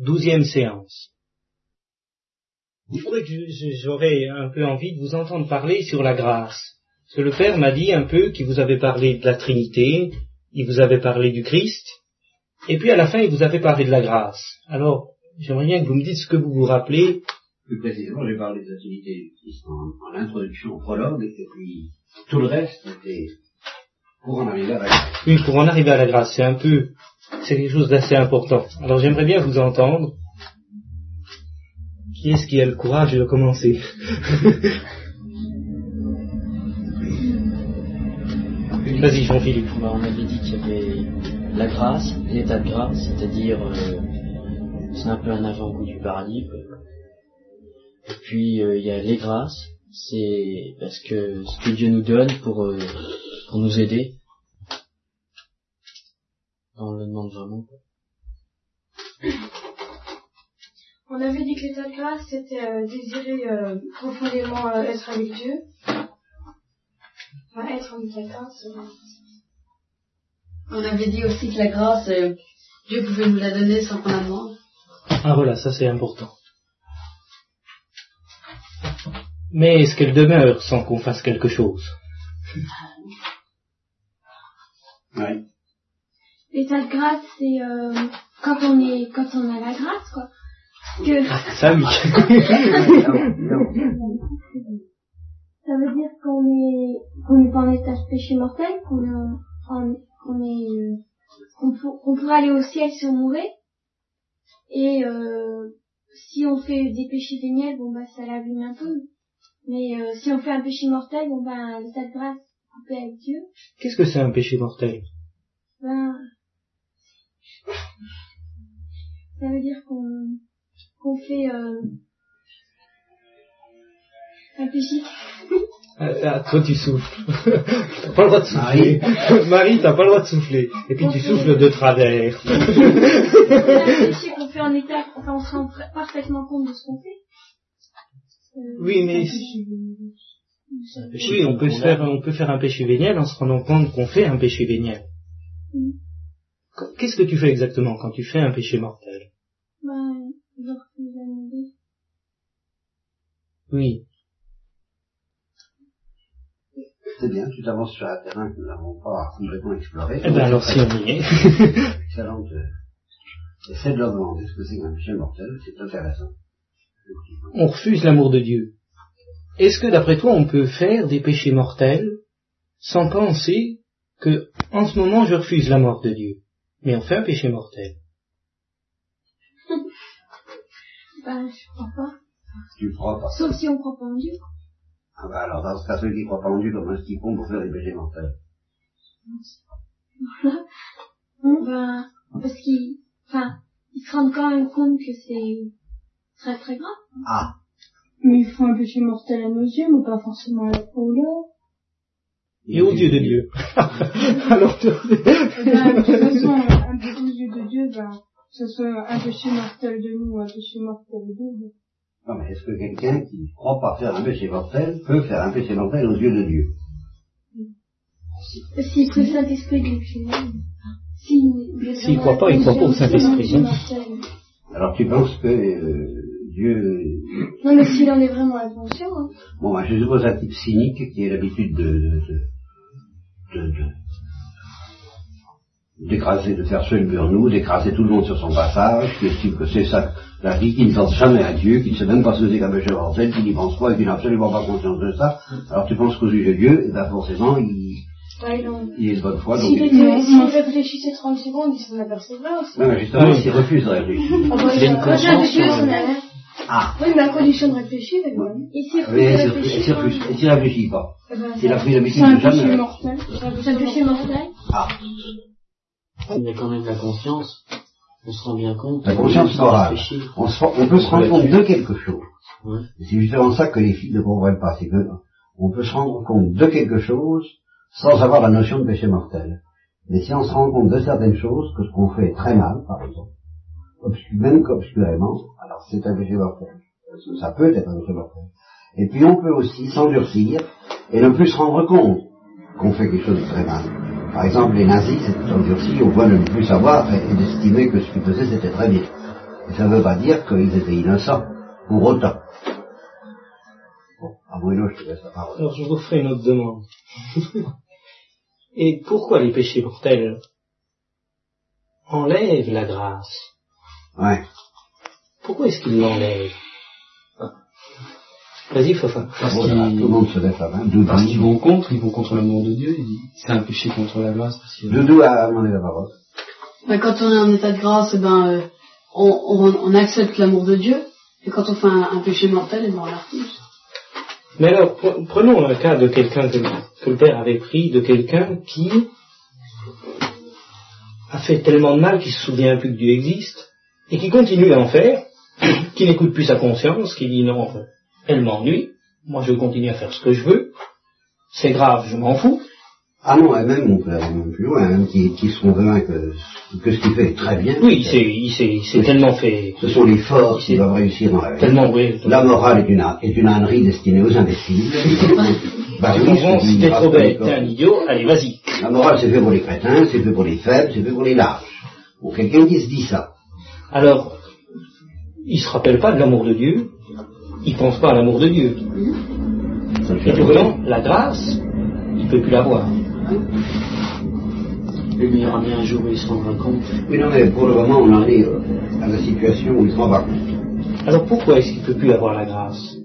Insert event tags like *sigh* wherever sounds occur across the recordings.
douzième séance. Il faudrait que j'aurais un peu envie de vous entendre parler sur la grâce. Parce que le Père m'a dit un peu qu'il vous avait parlé de la Trinité, il vous avait parlé du Christ, et puis à la fin il vous avait parlé de la grâce. Alors, j'aimerais bien que vous me dites ce que vous vous rappelez. Plus précisément, j'ai parlé de la Trinité du Christ en, introduction, en prologue, et puis tout le reste était pour en arriver à la grâce. Oui, pour en arriver à la grâce, c'est un peu, c'est quelque chose d'assez important. Alors j'aimerais bien vous entendre. Qui est-ce qui a le courage de commencer? *laughs* Vas-y, Jean-Philippe. Bah, on avait dit qu'il y avait la grâce, l'état de grâce, c'est-à-dire euh, c'est un peu un avant-goût du paradis. Et puis euh, il y a les grâces, c'est parce que ce que Dieu nous donne pour, euh, pour nous aider. On le demande vraiment. On avait dit que l'état de grâce, c'était désirer profondément être avec Dieu. Enfin, être en état de grâce. On avait dit aussi que la grâce, euh, Dieu pouvait nous la donner sans qu'on la demande. Ah voilà, ça c'est important. Mais est-ce qu'elle demeure sans qu'on fasse quelque chose? Oui. L'état de grâce, c'est euh, quand on est, quand on a la grâce, quoi. Que... Ça oui. *laughs* ça veut dire qu'on est, qu'on n'est pas en état de péché mortel, qu'on est, qu'on est, qu'on pourrait aller au ciel si on mourait. Et euh, si on fait des péchés véniels, bon bah ça l'abîme un peu. Mais euh, si on fait un péché mortel, bon ben l'état de grâce coupé avec Dieu. Qu'est-ce que c'est un péché mortel? Ben ça veut dire qu'on qu'on fait euh, un péché. Ah, toi tu souffles. t'as pas le droit de souffler. Marie, *laughs* t'as pas le droit de souffler. Et puis tu souffles de travers. *laughs* C'est qu'on fait en état, enfin on se rend parfaitement compte de ce qu'on fait. Euh, oui, mais oui, on peut faire, on peut faire un péché véniel en se rendant compte qu'on fait un péché véniel. Mm. Qu'est-ce que tu fais exactement quand tu fais un péché mortel? Ben, je refuse la. Oui. C'est bien, tu t'avances sur un terrain que nous n'avons pas complètement exploré. Eh ben alors si on y est. *laughs* Excellente. Essaie de leur demander ce que c'est qu'un péché mortel, c'est intéressant. On refuse l'amour de Dieu. Est-ce que d'après toi on peut faire des péchés mortels sans penser que en ce moment je refuse la mort de Dieu? Mais on fait un péché mortel. *laughs* Ben, je crois pas. Tu crois pas. Sauf si on croit pas en Dieu. Ah bah alors dans ce cas, ceux qui croient pas en Dieu, comment est-ce qu'ils font pour faire des péchés mortels? Ben, parce qu'ils, enfin, ils se rendent quand même compte que c'est très très grave. Ah, Mais ils font un péché mortel à nos yeux, mais pas forcément à la au leur. Et aux yeux de Dieu. *laughs* alors tu... Eh ben, de toute façon, un péché aux yeux de Dieu, ben, que ce soit un péché mortel de nous ou un péché mortel d'eux, ben, non mais est-ce que quelqu'un qui ne croit pas faire un péché mortel peut faire un péché mortel aux yeux de Dieu? S'il prie le Saint-Esprit que S'il S'il croit pas, il croit pas au Saint-Esprit. hein. Alors tu penses que euh, Dieu... Non, mais s'il en est vraiment inconscient, hein. Bon, ben, je suppose un type cynique qui a l'habitude de, de, de, de, de- d'écraser, de faire seul burnou, d'écraser tout le monde sur son passage, qui estime que c'est ça la vie, qui ne pense jamais à Dieu, qui ne sait même pas ce que c'est qu'un péché mortel, qui n'y pense pas et qui n'a absolument pas conscience de ça. Alors tu penses qu'aux yeux de Dieu, eh ben forcément, il, Ouais, non. il est de bonne foi, donc... S'il il- était- réfléchissait 30 secondes, il s'en apercevrait aussi. Ouais, mais justement, s'il refuse de réfléchir. Ah bah, Il a une il a conscience, Ah, Oui, mais à condition de réfléchir, refuse oui, de et s'il refuse- et s'il réfléchit pas. eh ben, S'il a pris l'habitude c'est un de péché mortel. c'est un péché mortel. Ah, Il y a quand même la conscience. On se rend bien compte. la conscience morale. On, se, rend- on peut se rendre compte de quelque chose. Ouais. Et C'est justement ça que les filles ne comprennent pas, c'est que on peut se rendre compte de quelque chose sans avoir la notion de péché mortel. Mais si on se rend compte de certaines choses, que ce qu'on fait est très mal, par exemple, même qu'obscurément, alors c'est un péché mortel. Ça peut être un péché mortel. Et puis on peut aussi s'endurcir et ne plus se rendre compte qu'on fait quelque chose de très mal. Par exemple, les nazis s'étaient endurcis au point de ne plus savoir et, et d'estimer que ce qu'ils faisaient c'était très bien. Et ça ne veut pas dire qu'ils étaient innocents, pour autant. Bon, à Bruno, je te laisse la parole. Alors je vous ferai une autre demande. Et pourquoi les péchés mortels enlèvent la grâce? Ouais. Pourquoi est-ce qu'ils l'enlèvent Vas-y, Fofin. Parce Bon, là, tout le qu'ils monde se lève la main. Doudou, parce qu'ils vont contre, ils vont contre l'amour de Dieu. ils disent, C'est un péché contre la grâce. Parce que, Doudou a demandé la parole. Ben, quand on est en état de grâce, eh ben, euh, on, on, on accepte l'amour de Dieu. Et quand on fait un, un péché mortel, eh ben, refuse. Mais alors, pre- prenons un cas de quelqu'un que, que le Père avait pris, de quelqu'un qui a fait tellement de mal qu'il se souvient plus que Dieu existe, et qui continue à en faire, *coughs* qui n'écoute plus sa conscience, qui dit non, elle m'ennuie, moi je continue à faire ce que je veux, c'est grave, je m'en fous, Ah non, et même, on peut aller même plus loin, même qui, qui sont convaincus que, que ce qu'il fait est très bien. Oui, il s'est, tellement fait, Ce sont les forts qui doivent réussir dans la vie. tellement, oui, La morale est une, est une ânerie destinée aux imbéciles. *laughs* bah oui, si t'es trop bête, t'es un idiot, allez, vas-y. La morale, c'est fait pour les crétins, c'est fait pour les faibles, c'est fait pour les larges. Bon, quelqu'un qui se dit ça. Alors, il se rappelle pas de l'amour de Dieu, il pense pas à l'amour de Dieu. le Et pourtant, la grâce, il peut plus l'avoir. y aura bien un jour où il se rendra compte. Oui, non, mais pour le moment, on en est euh, à la situation où il s'en va compte. Alors pourquoi est-ce qu'il peut plus avoir la grâce?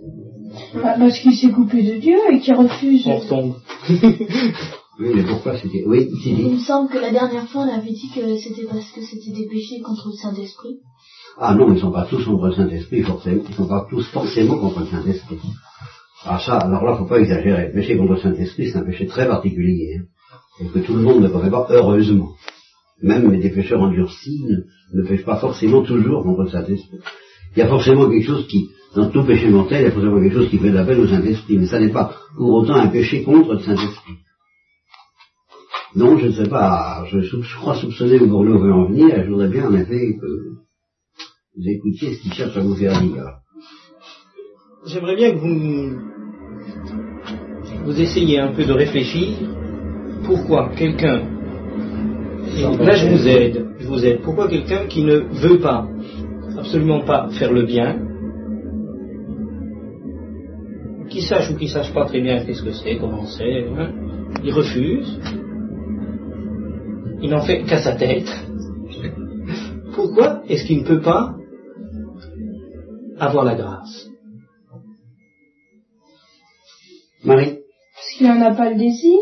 Bah, Parce qu'il s'est coupé de Dieu et qu'il refuse. On retombe. *laughs* Oui, mais pourquoi c'était... Oui, Il me semble que la dernière fois, on avait dit que c'était parce que c'était des péchés contre le Saint-Esprit. Ah non, ils ne sont pas tous contre le Saint-Esprit, forcément. Ils ne sont pas tous forcément contre le Saint-Esprit. Ah ça, alors là, faut pas exagérer. Le péché contre le Saint-Esprit, c'est un péché très particulier. hein, et que tout le monde ne commet pas, heureusement. Même des pécheurs endurcis ne, ne pêchent pas forcément toujours contre le Saint-Esprit. Il y a forcément quelque chose qui, dans tout péché mortel, il y a forcément quelque chose qui fait de l'appel au Saint-Esprit, mais ça n'est pas pour autant un péché contre le Saint-Esprit. Non, je ne sais pas, je, sou- je crois soupçonner où Bourneau veut en venir, et je voudrais bien en effet que vous écoutiez ce qu'il cherche à vous faire dire. J'aimerais bien que vous, vous essayiez un peu de réfléchir. Pourquoi quelqu'un, et là je vous aide, je vous aide, pourquoi quelqu'un qui ne veut pas, absolument pas faire le bien, qui sache ou qui sache pas très bien qu'est-ce que c'est, comment c'est, hein, il refuse, il n'en fait qu'à sa tête. Pourquoi est-ce qu'il ne peut pas avoir la grâce? Marie? Parce qu'il n'en a pas le désir.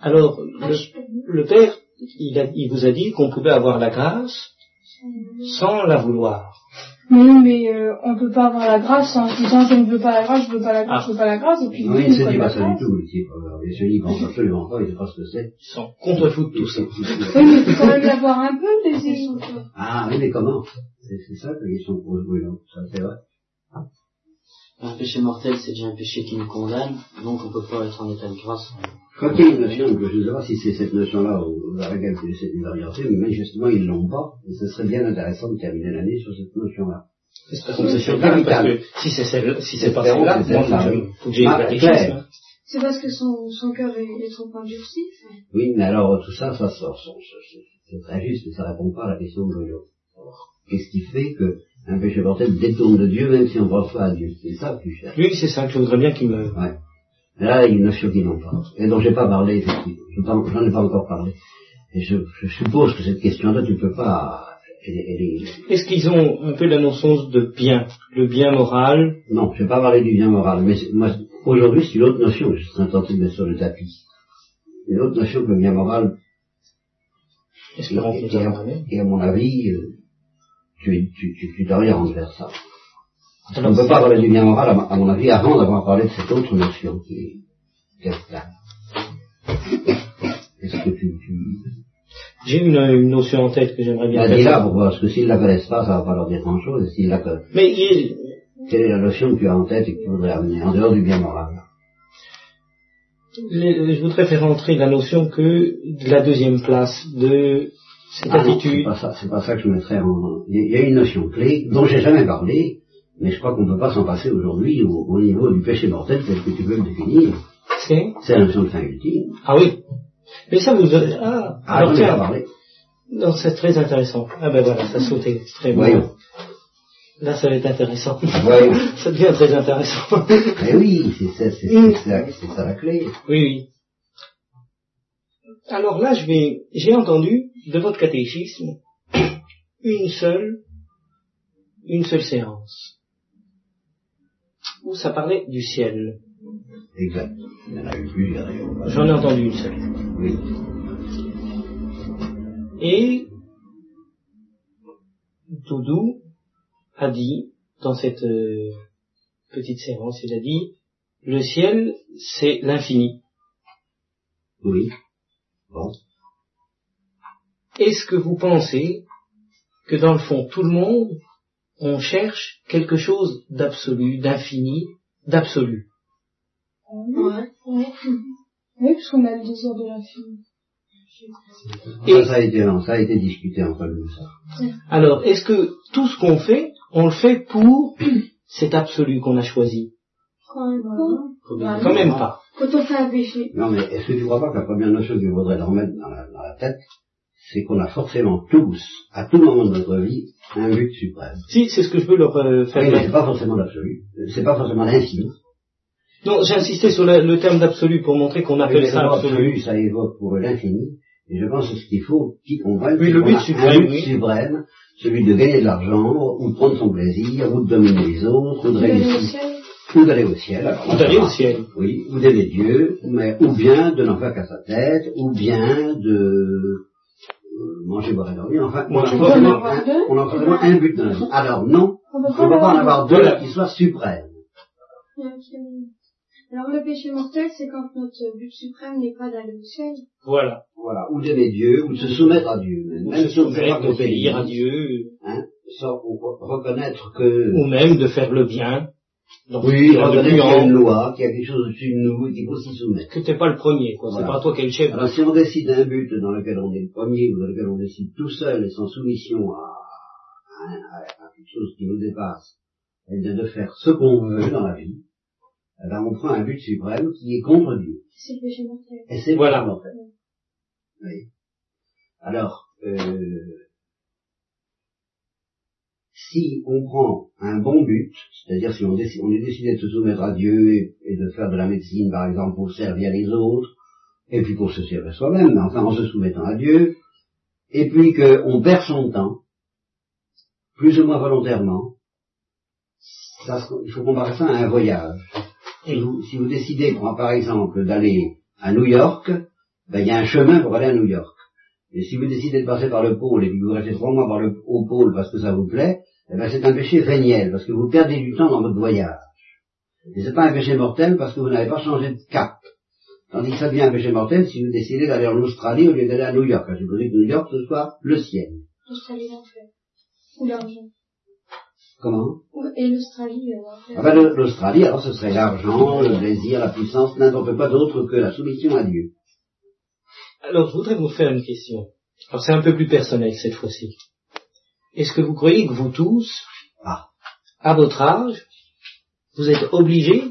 Alors, le, le Père, il, a- il vous a dit qu'on pouvait avoir la grâce sans la vouloir. Non, mais euh, on peut pas avoir la grâce en se disant je ne veux pas la grâce, je veux pas la grâce, Ah. je veux pas la grâce, et puis Oui, lui, il ne se veut dit la pas ça du tout, le type. Alors, Il se dit, il pense absolument pas, il ne sait pas ce que c'est. Ils sont contre-fous de tout ça. Oui, mais il faut quand même l'avoir un peu le désir. Ah oui, mais comment? C'est ça que les oui, non, ça c'est vrai. Un péché mortel, c'est déjà un péché qui nous condamne, donc on peut pas être en état de grâce. Crois qu'il y a une notion, je ne sais pas si c'est cette notion-là ou à laquelle vous essaient de mais manifestement ils ne l'ont pas, et ce serait bien intéressant de terminer l'année sur cette notion-là. C'est C'est parce capital. que si c'est celle, si c'est pas celle-là, que c'est faut que j'ai une. C'est parce que son, son cœur est, est trop endurci. Oui, mais alors tout ça, ça sort, ça- ça- c'est c'est très juste, mais ça répond pas à la question de. Alors, Qu'est-ce qui fait que un péché mortel détourne de Dieu même si on pense pas à Dieu C'est ça que tu cherches. Oui, c'est ça que je voudrais bien qu'il me... Ouais. Mais là, il y a une notion qui n'en parle, et dont j'ai pas parlé, effectivement. J'en ai pas encore parlé. Et je, je suppose que cette question-là, tu peux pas... Est-ce qu'ils ont un peu la notion de bien, le bien moral? Non, je vais pas parler du bien moral, mais moi, aujourd'hui, c'est une autre notion que je suis tenté de mettre sur le tapis. Une autre notion que le bien moral, Espérons que et, et à mon avis, euh, tu, tu, tu, tu t'orientes vers ça. Qu'on ne peut pas parler du bien moral, à, mon- avis, avant d'avoir parlé de cette autre notion qui est capitale. Est-ce que tu... tu... J'ai une, une notion en tête que j'aimerais bien Bah, dis-la pour voir, parce que s'ils la connaissent pas, ça va pas leur dire grand-chose, et s'ils la connaissent, Mais il, quelle est la notion que tu as en tête et que tu voudrais amener, en dehors du bien moral? Je voudrais faire entrer la notion que de la deuxième place, de cette Ah non, c'est pas ça, c'est pas ça que je mettrais en... Il y a- une notion clé, dont j'ai jamais parlé, mais je crois qu'on ne peut pas s'en passer aujourd'hui au, au niveau du péché mortel tel que tu veux le définir. C'est C'est la notion de fin ultime. Ah oui. Mais ça vous... Ah, Ah, alors tiens, parlé. Non, c'est très intéressant. Ah ben voilà, ça sautait. C'est très Voyons. Là, ça va être intéressant. Voyons. *laughs* ça devient très intéressant. *laughs* Eh oui, c'est ça, c'est Mm. c'est ça, c'est ça la clé. oui, oui. Alors là, je vais, j'ai entendu de votre catéchisme une seule, une seule séance où ça parlait du ciel. Exact. Il y en a eu plusieurs d'ailleurs. J'en ai entendu une seule. Oui. Et Doudou a dit, dans cette euh, petite séance, il a dit, le ciel, c'est l'infini. Oui. Bon. Est-ce que vous pensez que dans le fond, tout le monde, on cherche quelque chose d'absolu, d'infini, d'absolu? Ouais. Ouais. Oui, parce qu'on a le désir de l'infini. Et- Ça, a été, non, ça a été discuté entre nous, ça. Alors, est-ce que tout ce qu'on fait, on le fait pour cet absolu qu'on a choisi? Quand même pas. Quand non. même pas. Quand on fait un péché. Non, mais est-ce que tu crois pas que la première notion qu'il faudrait leur mettre dans la, dans la tête, c'est qu'on a forcément tous, à tout moment de notre vie, un but suprême. Si, c'est ce que je veux leur euh, faire Oui, mais c'est pas forcément l'absolu. C'est pas forcément l'infini. Non, j'ai insisté sur la- le terme d'absolu pour montrer qu'on appelle Mais ça absolu. ça évoque pour l'infini. Et je pense que ce qu'il faut qu'ils comprennent, Oui, c'est le qu'on but a suprême, un but oui. suprême, celui de gagner de l'argent, ou de prendre son plaisir, ou de dominer les autres, ou de D'aller au réussir, ciel. ou d'aller au ciel. Alors, Ou d'aller au ciel. Oui, ou d'aimer Dieu, mais, ou bien de n'en faire qu'à sa tête, ou bien de manger, boire et dormir. Enfin, on dormir. on a forcément un but dans la vie. Alors non, On ne peut pas en avoir deux qui soient suprêmes. Alors le péché mortel, c'est quand notre but suprême n'est pas d'aller au ciel. Voilà. Voilà, ou d'aimer Dieu, ou de se soumettre à Dieu. Même, Ou même se si on ne pas obéir à Dieu, hein, sans re- reconnaître que, ou même de faire le bien. Donc, oui, il y a de reconnaître qu'il y a une loi, qu'il y a quelque chose au-dessus de nous, et qu'il faut s'y soumettre. que t'es pas le premier, quoi. C'est pas toi qui es le chef. Alors si on décide d'un but dans lequel on est le premier, ou dans lequel on décide tout seul et sans soumission à, à, à- à quelque chose qui nous dépasse, et bien de faire ce qu'on veut dans la vie, eh ben on prend un but suprême qui est contre Dieu. C'est le péché mortel. Et c'est Voilà. fait. Oui. Alors, euh, si on prend un bon but, c'est-à-dire si on, décide, est décidé de se soumettre à Dieu et, de faire de la médecine, par exemple, pour servir les autres, et puis pour se servir soi-même, enfin en se soumettant à Dieu, et puis qu'on perd son temps, plus ou moins volontairement, il faut comparer ça à un voyage. Si vous, si vous décidez, par exemple, d'aller à New York, ben, il y a un chemin pour aller à New York. Et si vous décidez de passer par le pôle et que vous restez trois mois au pôle parce que ça vous plaît, eh ben, c'est un péché véniel, parce que vous perdez du temps dans votre voyage. Et c'est pas un péché mortel parce que vous n'avez pas changé de cap. Tandis que ça devient un péché mortel si vous décidez d'aller en Australie au lieu d'aller à New York. Je voudrais que New York ce soit le ciel. L'Australie, l'enfer. Ou l'argent. Comment? Et l'Australie, euh, l'enfer. ah ben, L'Australie, alors ce serait l'argent, le plaisir, la puissance, n'importe quoi d'autre que la soumission à Dieu. Alors, je voudrais vous faire une question. Alors, c'est un peu plus personnel cette fois-ci. Est-ce que vous croyez que vous tous, Ah. à votre âge, vous êtes obligés,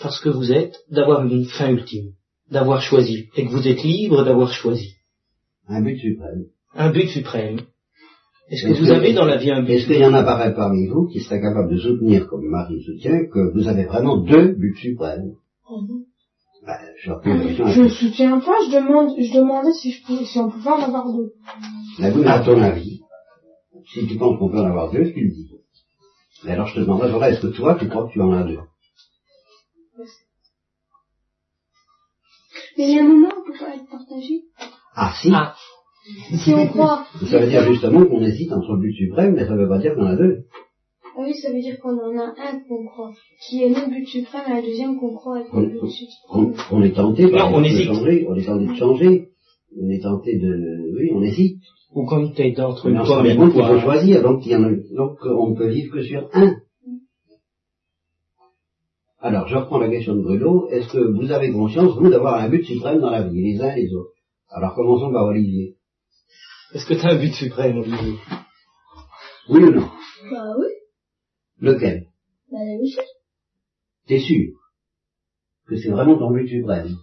parce que vous êtes, d'avoir une fin ultime, d'avoir choisi, et que vous êtes libre d'avoir choisi? Un but suprême. un but suprême Est-ce que vous que- avez dans la vie un but Est-ce qu'il y en apparaît parmi vous qui seraient capables de soutenir, comme Marie soutient, que vous avez vraiment deux buts suprêmes? Ben, Je question à Je ne soutiens pas, je demande, je demandais si je pouvais, si on pouvait en avoir deux. Mais à ton avis, si tu penses qu'on peut en avoir deux, tu le dis. Mais alors je te demanderais, voilà, est-ce que toi, tu crois que tu en as deux? Mais il y a un moment où on peut pas être partagé. Ah si Ah, Si on croit. *laughs* Ça veut dire justement qu'on hésite entre le but suprême, mais ça ne veut pas dire qu'on en a deux. Ah oui, ça veut dire qu'on en a un qu'on croit, qui est notre but suprême, et un deuxième qu'on croit être notre but On, suprême. on est tenté, par Non, on de changer, on est tenté de changer, on est tenté de, oui, on hésite. Ou quand t'es entre Mais une et faut poire. choisir, donc, il y en a, donc on ne peut vivre que sur un. Alors, je reprends la question de Bruno. Est-ce que vous avez conscience, vous, d'avoir un but suprême dans la vie, les uns et les autres? Alors, commençons par Olivier. Est-ce que t'as un but suprême, Olivier? Oui ou non? Bah oui, Lequel? Bah la. T'es sûr que c'est vraiment ton but suprême?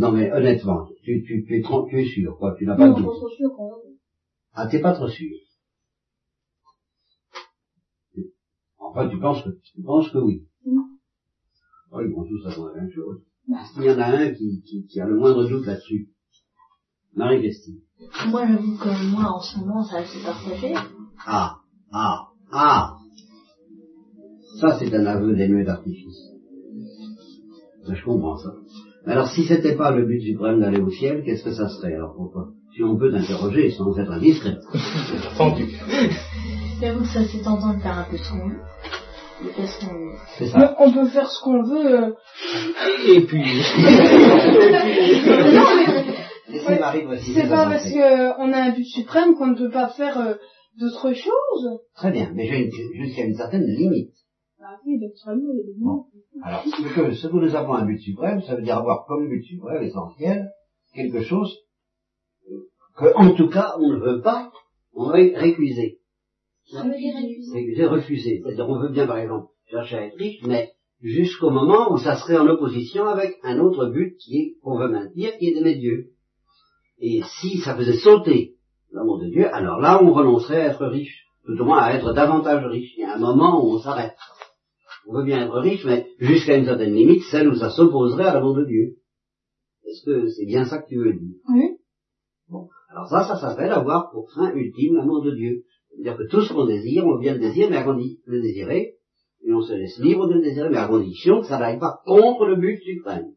Non mais honnêtement, tu, tu, tu es, tran- tu es sûr, quoi, tu n'as pas de Non, doute. pas trop sûr quand même. Ah, t'es pas trop sûr. Enfin, tu penses que, tu penses que oui. Mm. Oh, ils vont tous avoir la même chose. Il y en a un qui, qui, qui a le moindre doute là-dessus. Marie-Christine. Moi, j'avoue que moi, en ce moment, ça s'est partagé. Ah, ah, ah. Ça, c'est un aveu dénué d'artifice. Ça, Je comprends ça. Mais alors, si c'était pas le but suprême d'aller au ciel, qu'est-ce que ça serait? Alors pourquoi? Si on peut t'interroger sans être indiscret. Fendu. J'avoue que ça s'est tentant de faire un peu ce qu'on veut. C'est Mais ça. on peut faire ce qu'on veut. euh, Et puis, Marie préciser C'est pas parce qu'on a un but suprême qu'on ne peut pas faire euh, d'autres choses. Très bien, mais j'ai une- jusqu'à une certaine limite. Ah Bon. Alors, ce que, ce que nous appelons un but suprême, ça veut dire avoir comme but suprême essentiel quelque chose euh, que, en tout cas, on ne veut pas, on veut récuser. Ça veut dire récuser. Récuser, refuser. C'est-à-dire, on veut bien, par exemple, chercher à être riche, mais jusqu'au moment où ça serait en opposition avec un autre but qui est, qu'on veut maintenir, qui est d'aimer Dieu. Et si ça faisait sauter l'amour de Dieu, alors là, on renoncerait à être riche. Tout au moins à être davantage riche. Il y a un moment où on s'arrête. On veut bien être riche, mais jusqu'à une certaine limite, celle où ça s'opposerait à l'amour de Dieu. Est-ce que c'est bien ça que tu veux dire? Oui. Bon. Alors ça, ça s'appelle avoir pour fin ultime l'amour de Dieu. C'est-à-dire que tout ce qu'on désire, on vient le désirer, mais à condi- le désirer, et on se laisse libre de le désirer, mais à condition que ça n'aille pas contre le but suprême.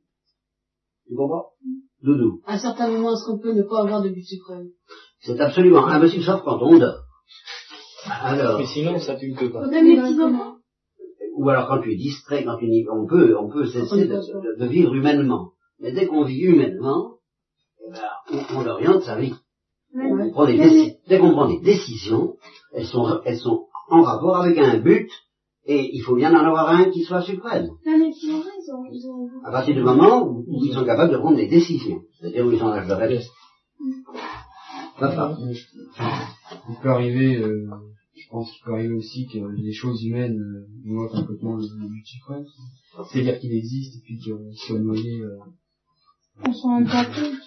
Tu comprends? Doudou. À certains moments, est-ce qu'on peut ne pas avoir de but suprême? C'est absolument impossible, sauf quand on dort. Alors, mais sinon, ça tu ne peux pas. Même les petits enfants. Ou alors quand tu es distrait, quand tu n'y, on peut, on peut cesser de, de- de vivre humainement. Mais dès qu'on vit humainement, eh ben, on, on oriente sa vie. On prend des déci- dès qu'on prend des décisions, elles sont, elles sont en rapport avec un but, et il faut bien en avoir un qui soit suprême. Ils ont, ils ont À partir du moment où, où ils sont capables de prendre des décisions, c'est-à-dire où ils sont en âge de. Papa. Il peut arriver, euh, pense qu'il peut arriver aussi que les choses humaines euh, noient complètement le, le but suprême. C'est-à-dire qu'il existe et puis qu'ils soient noyés. euh, On s'en rend pas compte.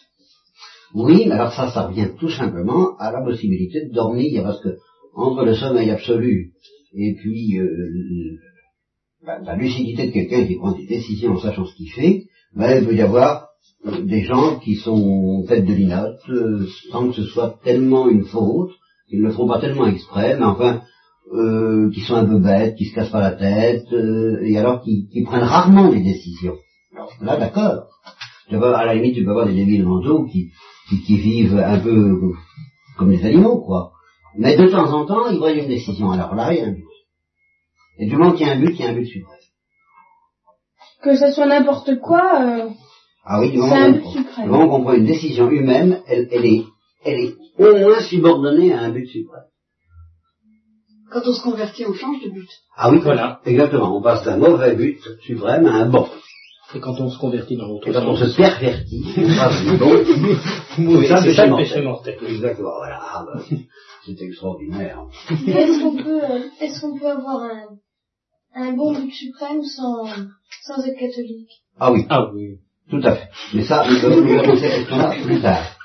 Oui, mais alors ça, ça revient tout simplement à la possibilité de dormir, parce que entre le sommeil absolu et puis euh, la, la lucidité de quelqu'un qui prend des décisions en sachant ce qu'il fait, ben, il peut y avoir euh, des gens qui sont tête de linotte, euh, sans que ce soit tellement une faute, qu'ils ne le font pas tellement exprès, mais enfin, euh, qui sont un peu bêtes, qui se cassent pas la tête, euh, et alors qui, qui prennent rarement des décisions. Alors, là, d'accord. Tu peux- À la limite, tu peux avoir des débiles mentaux qui, qui, qui vivent un peu comme des animaux, quoi. Mais de temps en temps, ils voient une décision. Alors là, il y a un but. Et du moment qu'il y a un but, il y a un but suprême. Que ça soit n'importe quoi, euh, Ah oui, du moment qu'on prend une décision humaine, elle, elle est, elle est au moins subordonnée à un but suprême. Quand on se convertit, on change de but. Ah oui, Voilà. Exactement. On passe d'un mauvais but suprême à un bon. Et quand on se convertit dans l'autre Et quand on se pervertit, on passe du bon. oui, ça, c'est c'est ça le péché mortel. Exactement. Voilà. Ah, bah, c'est extraordinaire. Est-ce qu'on peut, euh, est-ce qu'on peut avoir un, un bon but suprême sans, sans être catholique? Ah oui. Ah oui. Tout à fait. Mais ça, nous allons nous verrons cette question-là plus tard.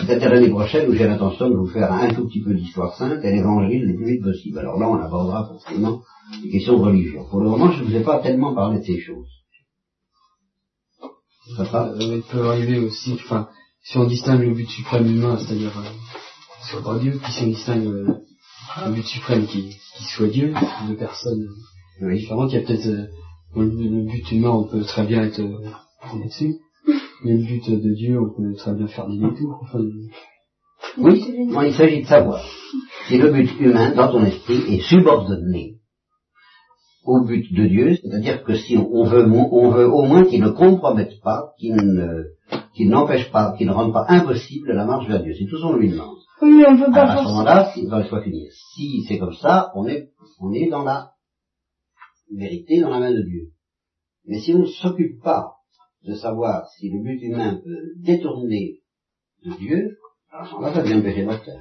C'est-à-dire l'année prochaine où j'ai l'intention de vous faire un tout petit peu d'histoire sainte et l'évangile le plus vite possible. Alors là, on abordera forcément les questions de religion. Pour le moment, je ne vous ai pas tellement parlé de ces choses. Papa Euh, il peut arriver aussi, enfin, si on distingue le but suprême humain, c'est-à-dire euh, soit par Dieu, puis si on distingue euh, le but suprême qui, qui soit Dieu, deux personnes Oui. différentes, il y a peut-être euh, le, le but humain, on peut très bien être euh, là-dessus, mais le but de Dieu, on peut très bien faire des détours. Enfin, Oui, bon, il s'agit de savoir si le but humain dans ton esprit est subordonné au but de Dieu, c'est-à-dire que si on veut, on veut au moins qu'il ne compromette pas, qu'il ne, qu'il n'empêche pas, qu'il ne rende pas impossible la marche vers Dieu. C'est tout ce qu'on lui demande. Oui, mais on peut pas Alors, à ce forcément. moment-là, si, laisse-moi finir. Si c'est comme ça, on est, on est dans la vérité, dans la main de Dieu. Mais si on ne s'occupe pas de savoir si le but humain peut détourner de Dieu, alors ça devient mortel.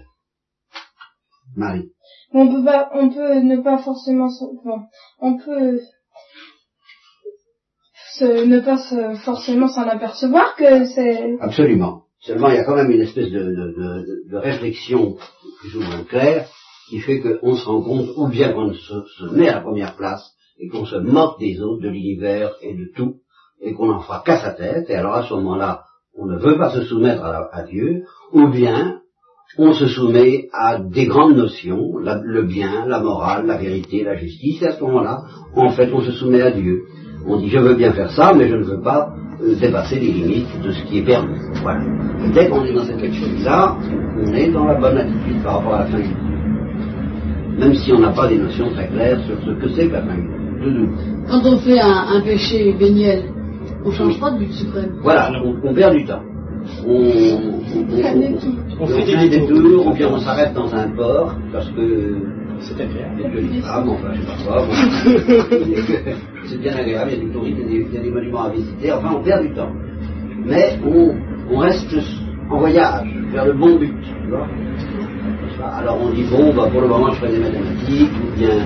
Marie. On peut pas, on peut ne pas forcément, bon, on peut se- ne pas se- forcément s'en apercevoir que c'est... Absolument. Seulement, il y a quand même une espèce de, de, de- de réflexion plus ou moins claire qui fait qu'on se rend compte, ou bien qu'on se, se met à la première place et qu'on se moque des autres, de l'univers et de tout, et qu'on n'en fera qu'à sa tête, et alors à ce moment-là, on ne veut pas se soumettre à, Dieu, ou bien on se soumet à des grandes notions, le bien, la morale, la vérité, la justice, et à ce moment-là, en fait, on se soumet à Dieu. On dit, je veux bien faire ça, mais je ne veux pas euh, dépasser les limites de ce qui est permis. Voilà. Et dès qu'on est dans cette attitude-là, on est dans la bonne attitude par rapport à la fin du monde. Même si on n'a pas des notions très claires sur ce que c'est que la fin du monde. Quand on fait un, un péché béniel, on change pas de but suprême. Voilà, on, on perd du temps. On, on, on- On fait des détours. ou bien on s'arrête dans un port, parce que C'est agréable. il y a de jolies femmes, enfin je sais pas bon. *laughs* C'est bien agréable, il y a du tourisme, il y a des, il y a des monuments à visiter, enfin on perd du temps. Mais on, on reste en voyage, vers le bon but, tu vois. Alors on dit, bon, bah, pour le moment je fais des mathématiques, ou bien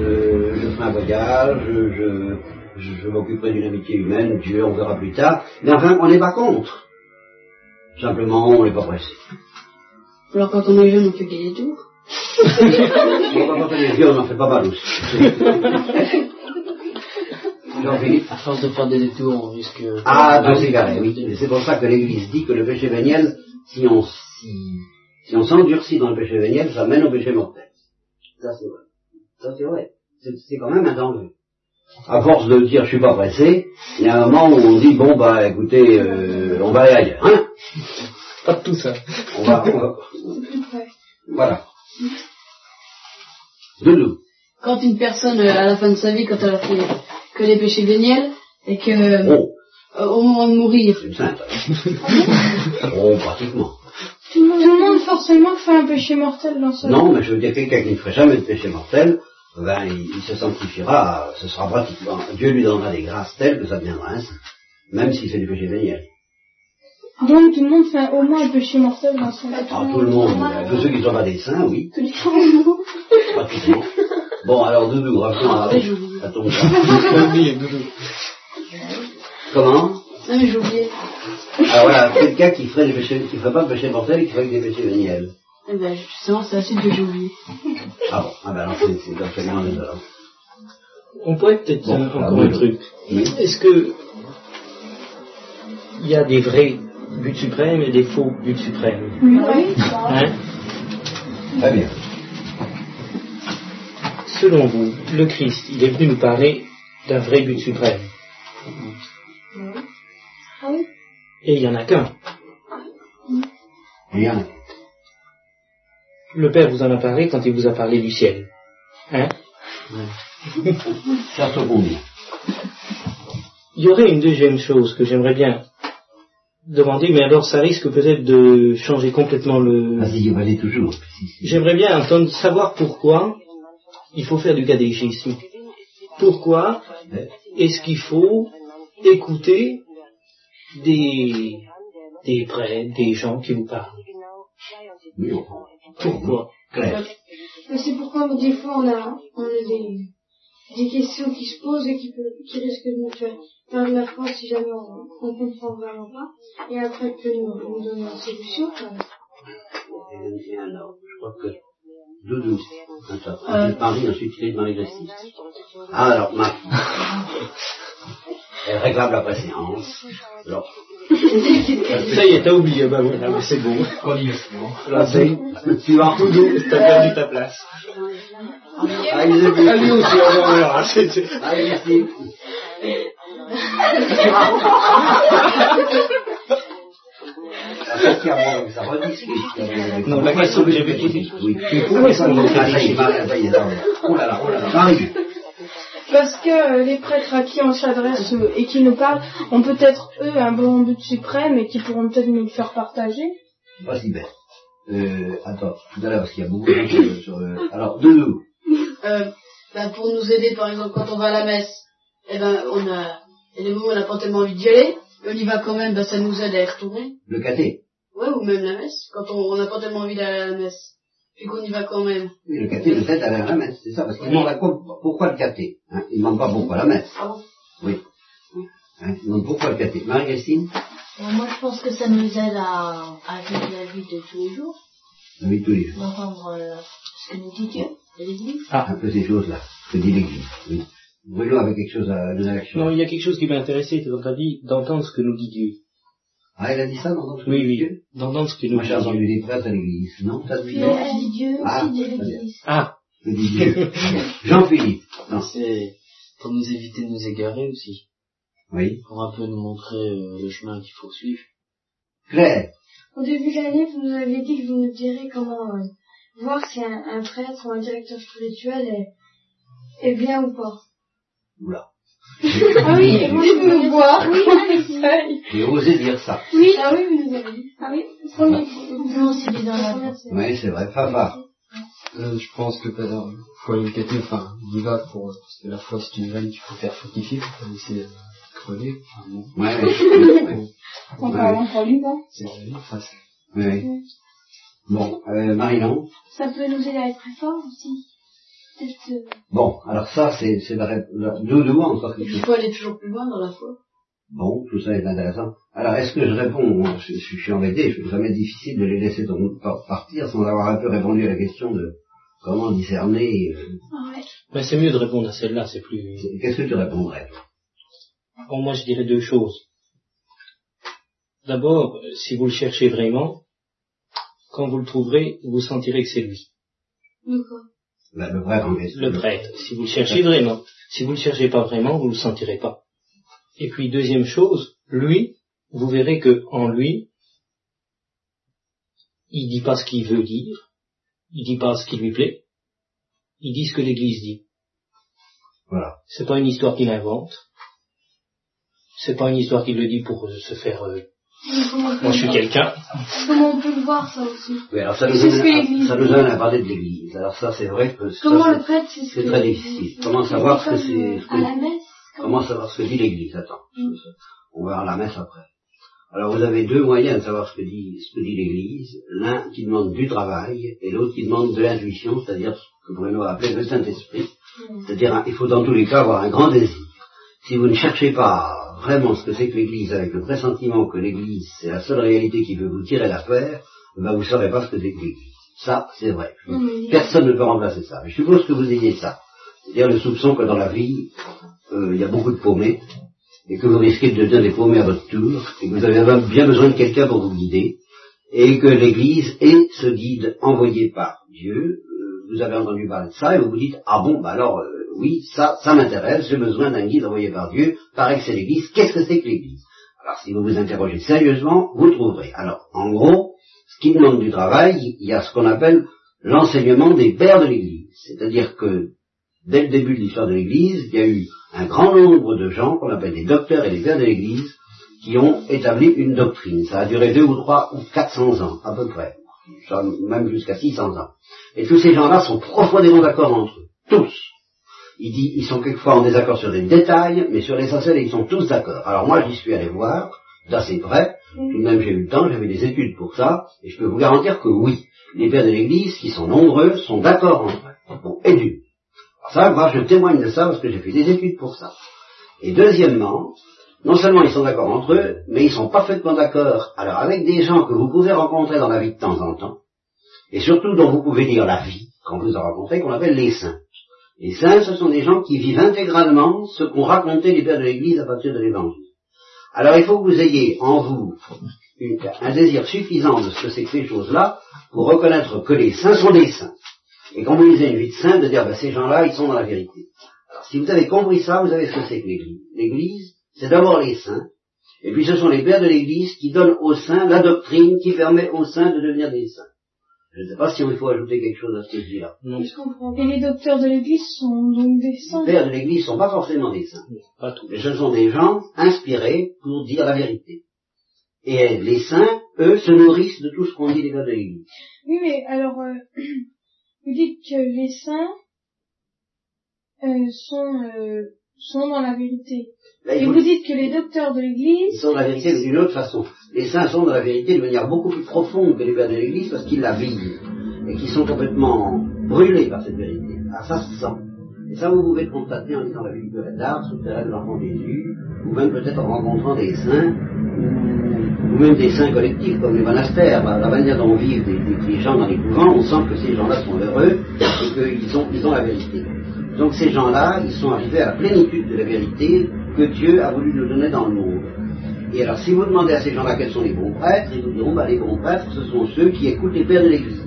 euh, je ferai un voyage, je, je, je m'occuperai d'une amitié humaine, Dieu, on verra plus tard. Mais enfin, on n'est pas contre. Simplement, on n'est pas pressé. Alors quand on est jeune, on fait des tours. *laughs* On va pas faire les vieux, on en fait pas mal aussi. *laughs* À force de faire des détours, on risque. Ah, de s'égarer, oui. C'est pour ça que l'Église dit que le péché véniel, si on si, si on s'endurcit dans le péché véniel, ça mène au péché mortel. Ça c'est vrai. Ça c'est vrai. C'est quand même un danger. À force de dire je suis pas pressé, il y a un moment où on dit bon bah écoutez, euh, on va aller ailleurs, hein Pas de tout ça. On va, on va- voilà. Doudou. Quand une personne, euh, à la fin de sa vie, quand elle a fait que les péchés véniels, et que euh, Oh, au moment de mourir, c'est une sainte. oh, pratiquement. Tout le monde, tout le monde forcément fait un péché mortel dans sa vie. Non, mais je veux dire, quelqu'un qui ne ferait jamais de péché mortel, ben, il, il se sanctifiera, ce sera pratiquement, Dieu lui donnera des grâces telles que ça deviendra ainsi, même s'il fait du péché véniel. Donc tout le monde fait au moins un péché mortel dans vie. Ah, tout le monde, euh, tous ceux qui sont pas des saints, oui, pratiquement. Bon, alors, Doudou, rappelons à, Ah, à ton. Comment? Ah mais j'ai oublié. Alors voilà, quelqu'un qui ferait des péchés, qui ferait pas de péché mortel et qui ferait que des péchés véniels. Eh ben justement, c'est la suite que j'ai oublié. Ah bon, ah ben alors c'est c'est absolument désolant. On pourrait peut-être Bon, euh, ah, encore oui. un truc. Oui. Est-ce que il y a des vrais buts suprêmes et des faux buts suprêmes? Oui. hein? Très bien. Selon vous, le Christ, il est venu nous parler d'un vrai but suprême? Ah oui Eh Et il n'y en a qu'un. Rien. Le Père vous en a parlé quand il vous a parlé du ciel. Hein? Combien Il y aurait une deuxième chose que j'aimerais bien demander, mais alors ça risque peut-être de changer complètement le... Vas-y, vas-y toujours. J'aimerais bien entendre savoir pourquoi il faut faire du catéchisme. Pourquoi est-ce qu'il faut écouter des, des prêtres, des gens qui vous parlent? Oui, Pourquoi Claire. C'est pourquoi des fois on a, on a des, des questions qui se posent et qui, peut, qui risquent de nous faire perdre la foi si jamais on, on comprend vraiment pas. Et après que nous, nous donne la solution. quoi. Et alors, je crois que Doudou, attends, Euh. ensuite Marie, ensuite Philippe, Marie Christine. Ah, alors, Marie. *laughs* Elle réclame la préséance. Alors, *laughs* Ça y est, t'as oublié, bah voilà, mais c'est bon. Là, c'est suivant. Doudou, t'as perdu ta place. Ah, il est vu. Ah, lui aussi, on Ah, rediscute. Non, la question que j'avais posée. Oui. Pourquoi est-ce qu'on va est, là là, oh là là. Marie. Parce que euh, les prêtres à qui on s'adresse euh, et qui nous parlent ont peut-être eux un bon but suprême et qui pourront peut-être nous le faire partager. Pas si bête. Euh, attends, tout à l'heure, parce qu'il y a beaucoup de choses sur le... Alors, Doudou. Euh, ben, pour nous aider, par exemple, quand on va à la messe, eh ben, on a, il y a des moments où on n'a pas tellement envie d'y aller, mais on y va quand même, ben, ça nous aide à y retourner. Le caté. Ouais, ou même la messe, quand on n'a pas tellement envie d'aller à la messe, puis qu'on y va quand même. Oui, le caté, le fait à la messe, c'est ça, parce qu'il demande à quoi, pourquoi le caté hein Il ne demande pas pourquoi la messe. Ah bon? Oui. Hein Donc pourquoi le catéchisme Marie-Christine? Euh, Moi, je pense que ça nous aide à, à vivre la vie de tous les jours, Oui, tous les jours. d'entendre euh, ce que nous dit Dieu et l'Église. Un peu ces choses-là, que dit l'Église. Oui. Bruno avait quelque chose à donner à l'action. Non, il y a quelque chose qui m'a intéressé dans ta vie, d'entendre ce que nous dit Dieu. Ah, il a dit ça dans notre Oui, oui, d'entendre ce que nous Moi, j'ai entendu Dieu. des prêtres à l'église. Non, t'as dit Puis elle dit Dieu Ah, aussi bien. l'Église. Ah, Dieu *laughs* Jean-Philippe. Non. C'est pour nous éviter de nous égarer aussi, Oui. pour un peu nous montrer euh, le chemin qu'il faut suivre. Claire. Au début de l'année, vous nous aviez dit que vous nous direz comment euh, voir si un, un prêtre ou un directeur spirituel est, est bien ou pas. Oula. Ah oui, et nous voir. Oui, conseil. J'ai osé dire ça. oui, ah oui, avez dit. Ah oui, premier. Nous aussi, dans la Oui, c'est vrai. Papa. Euh, je pense que pas dans, faut aller le caté, enfin, il y va pour, parce que la foi c'est une veine qu'il faut faire fructifier, faut pas laisser euh, crever, enfin, bon, Ouais, parlant pour lui, non c'est la vie, enfin, c'est- Ouais. Bon, euh, Marie-Laure. Ça peut nous aider à être très fort aussi. Euh, Bon, alors ça, c'est, c'est la, la, encore quelque Il faut aller toujours plus loin dans la foi. Bon, tout ça est intéressant. Alors, est-ce que je réponds? Je, je suis embêté, je- ça m'est difficile de les laisser partir sans avoir un peu répondu à la question de comment discerner. euh, ah ouais. ben c'est mieux de répondre à celle-là, c'est plus... Qu'est-ce que tu répondrais Bon, moi je dirais deux choses. D'abord, si vous le cherchez vraiment, quand vous le trouverez, vous sentirez que c'est lui, D'accord. Là, Le prêtre le. Si vous le cherchez vraiment. Si vous le cherchez pas vraiment, vous le sentirez pas. Et puis deuxième chose, lui, vous verrez que en lui, il dit pas ce qu'il veut dire, il dit pas ce qui lui plaît, il dit ce que l'Église dit. Voilà. C'est pas une histoire qu'il invente. C'est pas une histoire qu'il le dit pour se faire. euh, Moi, je suis quelqu'un. Comment on peut le voir, ça aussi Oui, alors ça nous, C'est ce que amène, l'Église ça nous à parler de l'Église. Alors ça, c'est vrai que Comment c'est- le prêtre, c'est ce très difficile. Comment savoir ce que c'est- ce que- À la messe comme- Comment savoir ce que dit l'Église? Attends, Mm. on va voir la messe après. Alors vous avez deux moyens de savoir ce que dit, ce que dit l'Église. L'un qui demande du travail et l'autre qui demande de l'intuition, c'est-à-dire ce que Bruno a appelé le Saint-Esprit. C'est-à-dire hein, il faut dans tous les cas avoir un grand désir. Si vous ne cherchez pas vraiment ce que c'est que l'Église avec le pressentiment que l'Église c'est la seule réalité qui peut vous tirer l'affaire, ben vous ne saurez pas ce que c'est que l'Église. Ça, c'est vrai. Personne ne peut remplacer ça. Je suppose que vous ayez ça. C'est-à-dire le soupçon que dans la vie, euh, il y a beaucoup de paumés, et que vous risquez de devenir des paumés à votre tour, et que vous avez bien besoin de quelqu'un pour vous guider, et que l'Église est ce guide envoyé par Dieu. Vous avez entendu parler de ça, et vous vous dites, ah bon, bah alors, euh, oui, ça, ça m'intéresse, j'ai besoin d'un guide envoyé par Dieu, pareil que c'est l'Église, qu'est-ce que c'est que l'Église? Alors si vous vous interrogez sérieusement, vous le trouverez. Alors, en gros, ce qui demande du travail, il y a ce qu'on appelle l'enseignement des pères de l'Église. C'est-à-dire que dès le début de l'histoire de l'Église, il y a eu un grand nombre de gens qu'on appelle des docteurs et des pères de l'Église qui ont établi une doctrine. Ça a duré deux ou trois ou quatre cents ans, à peu près. Même jusqu'à 600 ans. Et tous ces gens-là sont profondément d'accord entre eux. Tous. Ils, sont quelquefois en désaccord sur des détails, mais sur l'essentiel, ils sont tous d'accord. Alors moi, j'y suis allé voir, d'assez près, tout de même j'ai eu le temps, j'avais des études pour ça, et je peux vous garantir que oui, les pères de l'Église, qui sont nombreux, sont d'accord entre eux. Bon, et d'une. Ça, moi, je témoigne de ça parce que j'ai fait des études pour ça. Et deuxièmement, non seulement ils sont d'accord entre eux, mais ils sont parfaitement d'accord, alors avec des gens que vous pouvez rencontrer dans la vie de temps en temps, et surtout dont vous pouvez lire la vie, quand vous en rencontrez, qu'on appelle les saints. Les saints, ce sont des gens qui vivent intégralement ce qu'ont raconté les pères de l'Église à partir de l'Évangile. Alors il faut que vous ayez en vous un désir suffisant de ce que c'est que ces choses-là pour reconnaître que les saints sont des saints. Et quand vous lisez une vie de saint, de dire, ben, ces gens-là, ils sont dans la vérité. Alors, si vous avez compris ça, vous avez ce que c'est que l'Église. L'Église, c'est d'abord les saints, et puis ce sont les pères de l'Église qui donnent aux saints la doctrine qui permet aux saints de devenir des saints. Je ne sais pas si il faut ajouter quelque chose à ce que je dis là. Non, Je comprends. Et les docteurs de l'église sont donc des saints? Les pères de l'Église ne sont pas forcément des saints. pas tout. Mais ce sont des gens inspirés pour dire la vérité. Et les saints, eux, se nourrissent de tout ce qu'on dit des pères de l'Église. Oui, mais alors, euh, *clears throat* vous dites que les saints euh, sont, euh, sont dans la vérité. Là, Et vous dites que les docteurs de l'église, sont dans la vérité d'une autre façon. Les saints sont dans la vérité de manière beaucoup plus profonde que les pères de l'Église parce qu'ils la vivent et qu'ils sont complètement brûlés par cette vérité. Ah, ça se sent. Et ça, vous pouvez le constater en lisant la Bible de Red d'Art, souterraine de l'enfant Jésus, ou même peut-être en rencontrant des saints, ou même des saints collectifs comme les monastères. La manière dont vivent des gens dans les couvents, on sent que ces gens-là sont heureux et qu'ils ont, ils ont la vérité. Donc ces gens-là, ils sont arrivés à la plénitude de la vérité que Dieu a voulu nous donner dans le monde. Et alors, si vous demandez à ces gens-là quels sont les bons prêtres, ils vous diront, bah, les bons prêtres, ce sont ceux qui écoutent les pères de l'Église.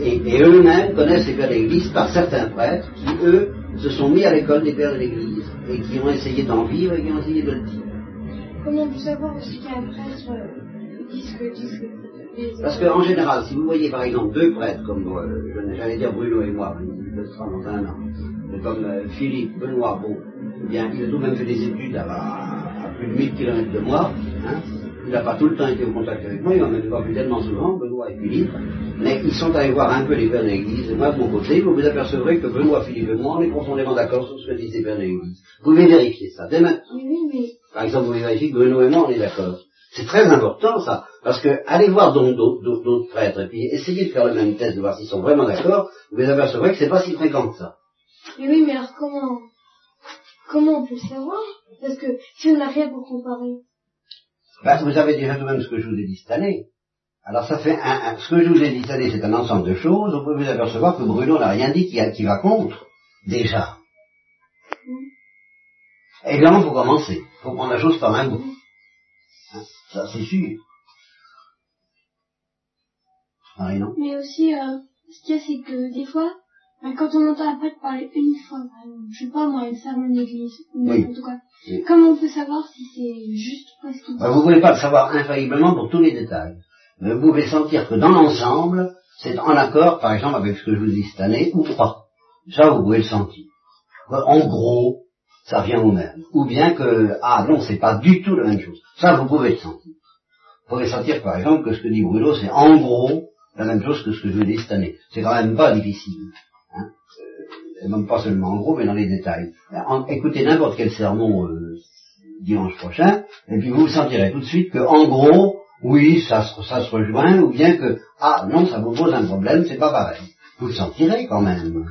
Et, et eux-mêmes connaissent les pères de l'Église par certains prêtres qui, eux, se sont mis à l'école des pères de l'Église et qui ont essayé d'en vivre et qui ont essayé de le dire. Comment peut savoir aussi qu'un prêtre euh, dit ce que disent les Parce qu'en général, si vous voyez par exemple deux prêtres, comme euh, j'allais dire Bruno et moi, il sera dans un an, comme euh, Philippe, Benoît, bon, eh bien, il a tout de même fait des études à, à plus de 1000 km de moi, hein. il n'a pas tout le temps été en contact avec moi, il m'a même pas vu tellement souvent, Benoît et Philippe, mais ils sont allés voir un peu les l'Église, et moi de mon côté, vous vous apercevrez que Benoît, Philippe et moi, on est profondément d'accord sur ce que disent les l'Église. Vous pouvez vérifier ça, dès maintenant. Oui, oui, mais Par exemple, vous vérifiez que Benoît et moi, on est d'accord. C'est très important, ça, parce que allez voir donc d'autres d'autres- d'autres prêtres, et puis essayez de faire le même test, de voir s'ils sont vraiment d'accord, vous vous apercevrez que c'est pas si fréquent que ça. Mais oui, mais alors comment comment on peut le savoir? Parce que si on n'a rien pour comparer. Parce que vous avez déjà tout de même ce que je vous ai dit cette année. Alors ça fait un, un- ce que je vous ai dit cette année, c'est un ensemble de choses, vous pouvez vous apercevoir que Bruno n'a rien dit qui, a- qui va contre, déjà. Évidemment, il faut commencer. Il faut prendre la chose par un bout. Hein, ça, c'est sûr. Marie, non? Mais aussi, euh, ce qu'il y a, c'est que des fois, ben, quand on entend un prêtre parler une fois, exemple, je sais pas moi, une sermon d'église, ou Oui. n'importe quoi, Oui. comment on peut savoir si c'est juste parce qu'il dit Ben, vous ne pouvez pas le savoir infailliblement pour tous les détails. Mais vous pouvez sentir que dans l'ensemble, c'est en accord, par exemple, avec ce que je vous dis cette année, ou pas. Ça, vous pouvez le sentir. En gros, ça vient au même. Ou bien que, ah non, c'est pas du tout la même chose. Ça, vous pouvez le sentir. Vous pouvez sentir, par exemple, que ce que dit Bruno, c'est en gros la même chose que ce que je vous dis cette année. C'est quand même pas difficile. Hein. Euh, et même pas seulement en gros, mais dans les détails. En- écoutez n'importe quel sermon euh, dimanche prochain, et puis vous sentirez tout de suite que, en gros, oui, ça se, ça se rejoint, ou bien que, ah non, ça vous pose un problème, c'est pas pareil. Vous le sentirez quand même.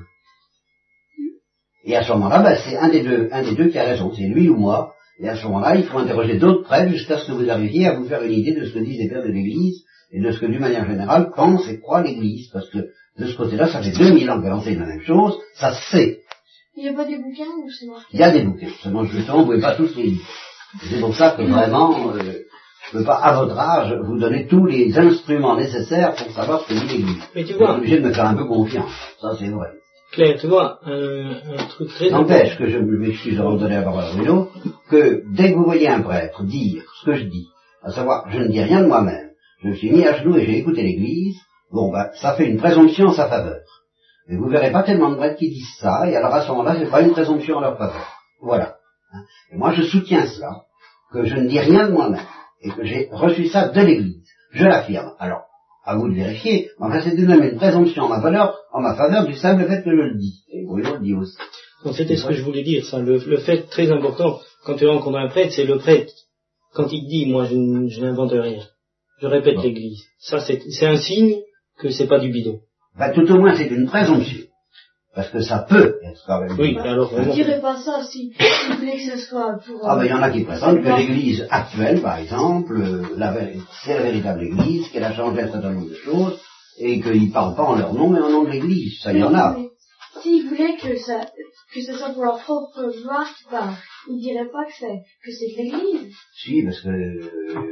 Et à ce moment-là, ben, c'est un des deux, un des deux qui a raison, c'est lui ou moi. Et à ce moment-là, il faut interroger d'autres prêtres jusqu'à ce que vous arriviez à vous faire une idée de ce que disent les pères de l'Église et de ce que, d'une manière générale, pense et croit l'Église. Parce que de ce côté-là, ça fait 2000 ans qu'elle enseigne la même chose, ça se sait. Il n'y a pas des bouquins où c'est marqué? Il y a des bouquins, seulement justement, vous ne pouvez pas tous les lire. C'est pour ça que vraiment, euh, je ne peux pas, à votre âge, vous donner tous les instruments nécessaires pour savoir ce que dit l'Église. Mais tu Vous êtes vois, obligé de me faire un peu confiance. Ça, c'est vrai. Claire, tu vois, un, un truc très N'empêche que je m'excuse de donner la parole à Bruno, que dès que vous voyez un prêtre dire ce que je dis, à savoir, je ne dis rien de moi-même, je me suis mis à genoux et j'ai écouté l'Église, bon, ben, ça fait une présomption en sa faveur. Mais vous verrez pas tellement de prêtres qui disent ça, et alors à ce moment-là, c'est pas une présomption en leur faveur. Voilà. Hein. Et moi, je soutiens cela, que je ne dis rien de moi-même, et que j'ai reçu ça de l'Église. Je l'affirme. Alors, à vous de vérifier, mais enfin, c'est tout de même une présomption en ma valeur, en ma faveur du simple fait que je le dis. Et Bruno le dit aussi. Donc c'était ce que je voulais dire, ça. Le, le fait très important, quand tu rencontres un prêtre, c'est le prêtre. Quand il dit, moi, je, n'invente rien. Je répète Bon. l'église. Ça, c'est un signe que c'est pas du bidon. Ben, tout au moins, c'est une présomption. Parce que ça peut être quand même. Oui, alors Je vraiment. dirais pas ça si vous voulez que ce soit pour... Ah ben, il y en a qui prétendent que Non. l'église actuelle, par exemple, euh, c'est la véritable église, qu'elle a changé un certain nombre de choses, et qu'ils parlent pas en leur nom, mais en nom de l'église. Ça, il y en a. Mais S'ils voulaient que ça, que ce soit pour leur propre gloire qu'ils parlent, ils diraient pas que c'est, que c'est de l'église. Si, parce que, euh,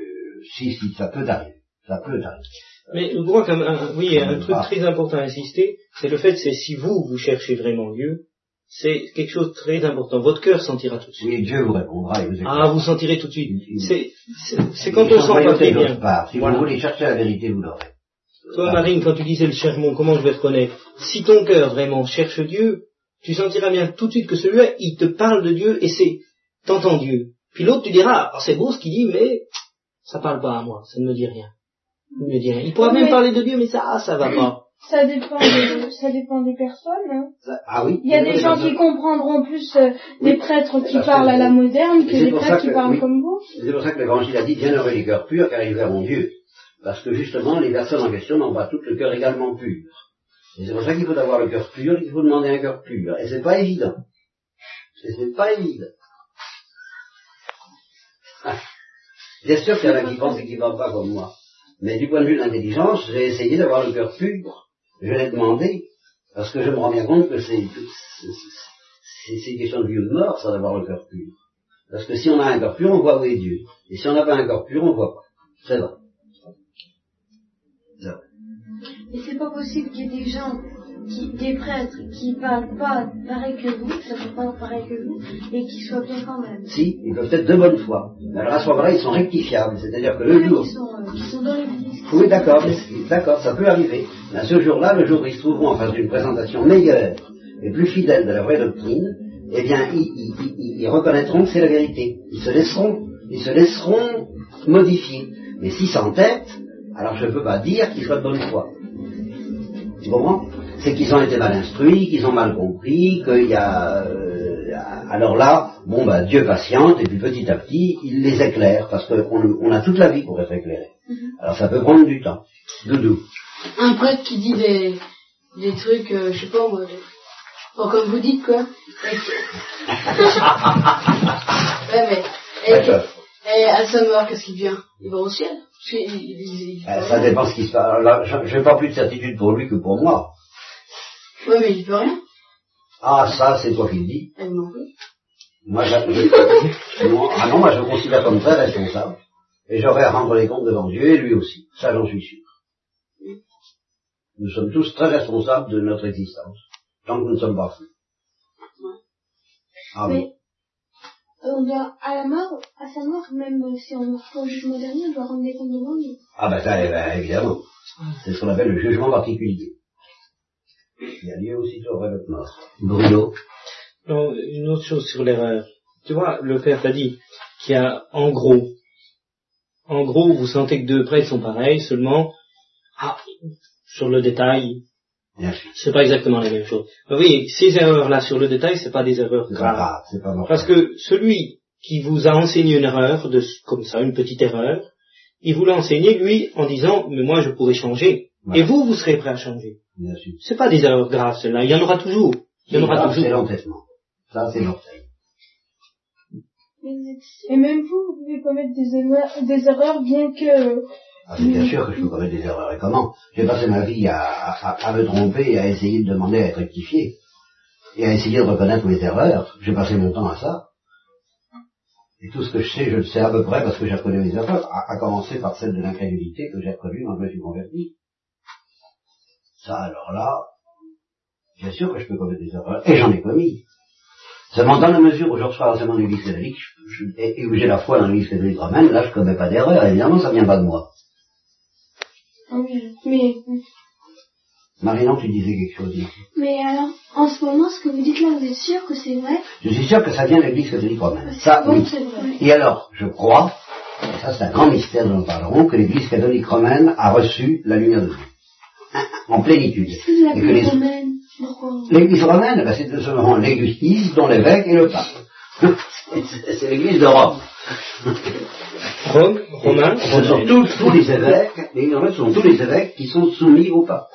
si, si, ça peut arriver. Ça peut arriver. Mais crois qu'un un- oui, un truc Ah. très important à insister, c'est le fait, c'est si vous, vous cherchez vraiment Dieu, c'est quelque chose de très important. Votre cœur sentira tout de suite. Oui, Dieu vous répondra et vous Ah, vous sentirez tout de suite. C'est quand on sent pas très bien. part. Si Voilà. vous voulez chercher la vérité, vous l'aurez. Toi, Marine, quand tu disais le sermon, comment je vais reconnaître Si ton cœur vraiment cherche Dieu, tu sentiras bien tout de suite que celui-là, il te parle de Dieu et c'est, t'entends Dieu. Puis l'autre, tu diras, ah, c'est beau ce qu'il dit, mais ça parle pas à moi, ça ne me dit rien. Il me pourra même mais- parler de Dieu, mais ça, ah, ça va pas. *clears throat* Ça dépend, de- ça dépend des personnes. hein. Ça- ah oui Il y a des gens qui comprendront plus euh, Oui. les prêtres qui parlent à la moderne que ça prêtres qui parlent oui. comme vous. C'est pour ça que l'évangile a dit bienheureux les cœurs purs car ils verront Dieu. Parce que justement, les personnes en question n'ont pas toutes le cœur également pur. Et c'est pour ça qu'il faut avoir le cœur pur, il faut demander un cœur pur. Et c'est pas évident. Et c'est pas évident. Ah. Bien sûr qu'il y en a qui pensent et qui ne pensent pas comme moi. Mais du point de vue de l'intelligence, j'ai essayé d'avoir le cœur pur. Je l'ai demandé. Parce que je me rends bien compte que c'est, une question de vie ou de mort, ça, d'avoir le cœur pur. Parce que si on a un cœur pur, on voit où est Dieu. Et si on n'a pas un cœur pur, on voit pas. C'est vrai. C'est vrai. Et c'est pas possible qu'il y ait des gens, qui, des prêtres, qui parlent pas pareil que vous, qui ne pas pareil que vous, et qui soient bien quand même. Si, ils peuvent être de bonne foi. Mais alors à ce moment-là, ils sont rectifiables. C'est-à-dire que le jour... qui sont, euh, qui sont dans l'église. Oui, d'accord, d'accord, ça peut arriver. Mais à ce jour-là, le jour où ils se trouveront en face d'une présentation meilleure et plus fidèle de la vraie doctrine, eh bien, ils, reconnaîtront que c'est la vérité. Ils se laisseront, ils se laisseront modifier. Mais s'ils s'entêtent, alors je ne peux pas dire qu'ils soient de bonne foi. Tu comprends? C'est qu'ils ont été mal instruits, qu'ils ont mal compris, qu'il y a... euh, alors là, bon, bah, Dieu patiente, et puis petit à petit, il les éclaire, parce qu'on on a toute la vie pour être éclairé. Alors ça peut prendre du temps. Doudou. Un prêtre qui dit des, des trucs, euh, je sais pas moi, bon, comme vous dites quoi. *laughs* Ouais mais, et, et à sa mort, qu'est-ce qu'il devient? Il va au ciel? Parce qu'il- il- il- il- Euh, ça dépend ce qui se passe. Là, je n'ai pas plus de certitude pour lui que pour moi. Ouais mais il peut rien. Ah, ça, c'est toi qui le dis. Elle. Moi, je, je- non, ah non, moi, je le considère comme très responsable. Et j'aurai à rendre les comptes devant Dieu et lui aussi. Ça, j'en suis sûr. Nous sommes tous très responsables de notre existence. Tant que nous ne sommes pas fous. Ah oui. Mais on doit, à la mort, à sa mort, même euh, si on meurt pas au jugement dernier, on doit rendre des comptes devant lui. Ah ben ça, eh ben, évidemment. C'est ce qu'on appelle le jugement particulier. Il y a lieu aussitôt après votre mort. Bruno. Non, une autre chose sur l'erreur. Tu vois, le père t'a dit qu'il y a, en gros, en gros, vous sentez que deux prêtres sont pareils, seulement, ah, sur le détail, c'est pas exactement la même chose. Ah Oui, ces erreurs-là sur le détail, c'est pas des erreurs graves. grave, c'est pas. Parce que celui qui vous a enseigné une erreur, de, comme ça, une petite erreur, il vous l'a enseigné, lui, en disant, mais moi, je pourrais changer. Ouais. Et vous, vous serez prêt à changer. Bien sûr. C'est pas des erreurs graves, celles-là. Il y en aura toujours. Il y en aura Ça, c'est toujours. l'entêtement. Ça, c'est mortel. Et même vous, vous pouvez commettre des erreurs, des erreurs bien que... Ah, c'est bien sûr que je peux commettre des erreurs. Et comment? J'ai passé ma vie à, à, à me tromper et à essayer de demander à être rectifié. Et à essayer de reconnaître mes erreurs. J'ai passé mon temps à ça. Et tout ce que je sais, je le sais à peu près parce que j'ai reconnu mes erreurs, à, à commencer par celle de l'incrédulité que j'ai reconnue quand je me suis converti. Ça, alors là, bien sûr que je peux commettre des erreurs. Et j'en ai commis. Seulement dans la mesure où je reçois l'enseignement de l'Église catholique je- je- et, où j'ai la foi dans l'Église catholique romaine, là je commets pas d'erreur. Évidemment, ça vient pas de moi. Oui, mais, Marinon, tu disais quelque chose ici. mais alors, en ce moment, ce que vous dites là, vous êtes sûr que c'est vrai? Je suis sûr que ça vient de l'Église catholique romaine. Ça, Bon, oui. vrai. Et alors, je crois, et ça c'est un grand mystère dont nous parlerons, que l'Église catholique romaine a reçu la lumière de Dieu. En plénitude. Et que les- L'Église romaine, ben, c'est simplement l'Église dont l'évêque est le pape. *laughs* C'est- l'Église de Rome. Rome, Romain, Ce sont tous, tous les évêques, l'Église romaine, ce sont tous les évêques qui sont soumis au pape.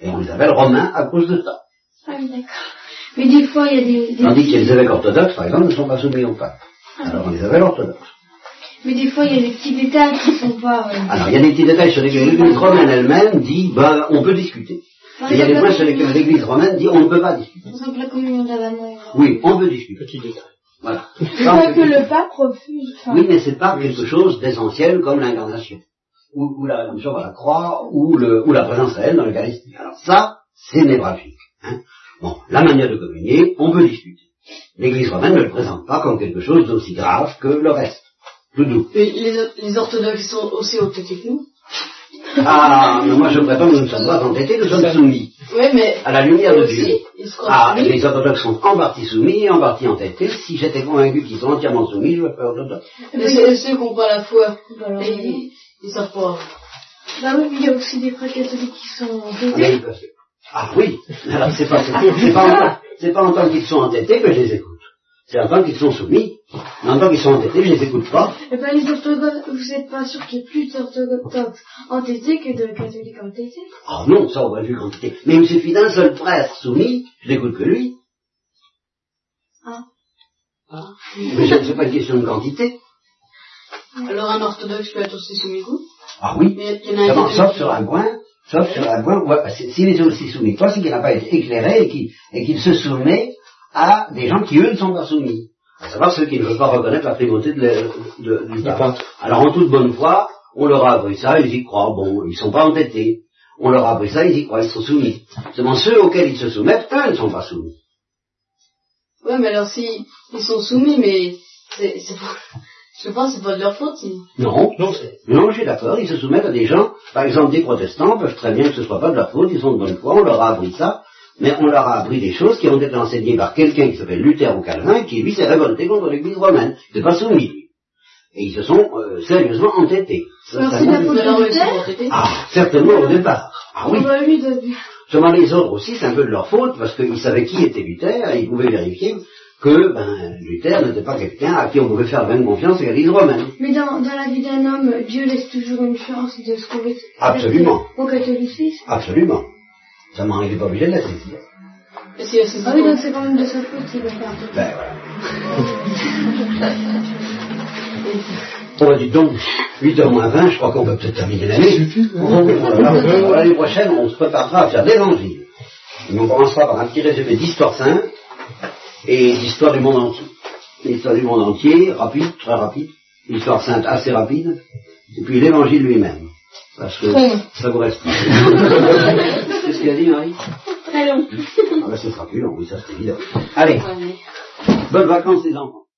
Et on les appelle romains à cause de ça. Ah oui, d'accord. Mais des fois, il y a des, des- Tandis que les évêques orthodoxes, par exemple, ne sont pas soumis au pape. Alors on les appelle orthodoxes. mais des fois, il y a des petits détails qui sont pas... euh, Alors, il y a des petits détails sur lesquels l'Église romaine elle-même dit, ben, on peut discuter. Et il y a des points sur lesquels l'Église romaine dit, on ne peut pas discuter. Par exemple, la communion d'Avana. Oui, on peut discuter. petit détail. Voilà. Que le pape refuse. enfin, Oui, mais c'est pas quelque chose d'essentiel comme l'incarnation. Ou, ou la mission à la croix, ou, le, ou la présence réelle dans l'Eucharistie. Alors ça, c'est névralgique. Hein. Bon, la manière de communier, on peut discuter. L'Église romaine ne le présente pas comme quelque chose d'aussi grave que le reste. Tout doux. Et les, les orthodoxes sont aussi entêtés que nous? Ah, mais moi je prétends que nous ne sommes pas entêtés, nous sommes soumis Ouais, mais à la lumière de aussi, Dieu. Ah, les orthodoxes sont en partie soumis et en partie entêtés. Si j'étais convaincu qu'ils sont entièrement soumis, je me ferais orthodoxe. Mais ceux, ceux qui n'ont pas la foi, ils, ils savent pas. bah oui, mais il y a aussi des prêtres catholiques qui sont Ah, mais entêtés. ils peuvent- Ah oui, alors c'est pas, c'est pas, c'est pas en tant qu'ils sont entêtés que je les écoute. C'est en tant qu'ils sont soumis Mais en tant qu'ils sont entêtés, je ne les écoute pas. Et ben les orthodoxes, vous n'êtes pas sûr qu'il y ait plus d'orthodoxes entêtés que de catholiques entêtés Ah non, ça on va vu quantité. Mais il me suffit d'un seul prêtre soumis, je n'écoute que lui. Ah. Ah. Mais ce n'est pas une question de quantité. Alors un orthodoxe peut être aussi soumis que vous? Ah oui. Mais il y en a qui sauf sur un point, sauf sur un point, c'est- s'il est aussi soumis que toi, c'est qu'il n'a pas été éclairé et qu'il, et qu'il se soumet à des gens qui, eux, ne sont pas soumis. À savoir ceux qui ne veulent pas reconnaître la primauté de la- de- du pape. Alors, en toute bonne foi, on leur a appris ça, ils y croient. Bon, ils sont pas entêtés. On leur a appris ça, ils y croient, ils sont soumis. Seulement ceux auxquels ils se soumettent, eux, ne sont pas soumis. Ouais, mais alors si ils sont soumis, mais c'est, c'est pas, je pense que c'est pas de leur faute. Si... Non, non, non, je suis d'accord, ils se soumettent à des gens, par exemple des protestants peuvent très bien que ce soit pas de leur faute, ils sont de bonne foi, on leur a appris ça, mais on leur a appris des choses qui ont été enseignées par quelqu'un qui s'appelle Luther ou Calvin, qui lui s'est révolté contre l'église romaine, il pas soumis. Et ils se sont euh, sérieusement entêtés. Alors c'est la faute de Luther. Ah, certainement au départ. Ah oui. Seulement les autres aussi, c'est un peu de leur faute, parce qu'ils savaient qui était Luther, et ils pouvaient vérifier que ben, Luther n'était pas quelqu'un à qui on pouvait faire même confiance à l'église romaine. Mais dans, dans la vie d'un homme, Dieu laisse toujours une chance de se convertir Absolument. au catholicisme. Absolument. Ça est pas obligé de ici. Et si elle Ah oui, donc c'est quand même de sa faute s'il va faire. Ben voilà. Bon, bah, dites donc, 8h moins 20, je crois qu'on peut peut-être terminer l'année. Voilà. L'année prochaine, on se préparera à faire l'évangile. Et on commencera par un petit résumé d'histoire sainte et d'histoire du monde entier. L'histoire du monde entier, rapide, très rapide. L'histoire sainte assez rapide. Et puis l'évangile lui-même. Parce que ça vous reste. *laughs* Qu'est-ce qu'il a dit, Marie Très long. Ah ben, ce sera plus long, oui, ça c'est évident. Allez, bonnes vacances les enfants.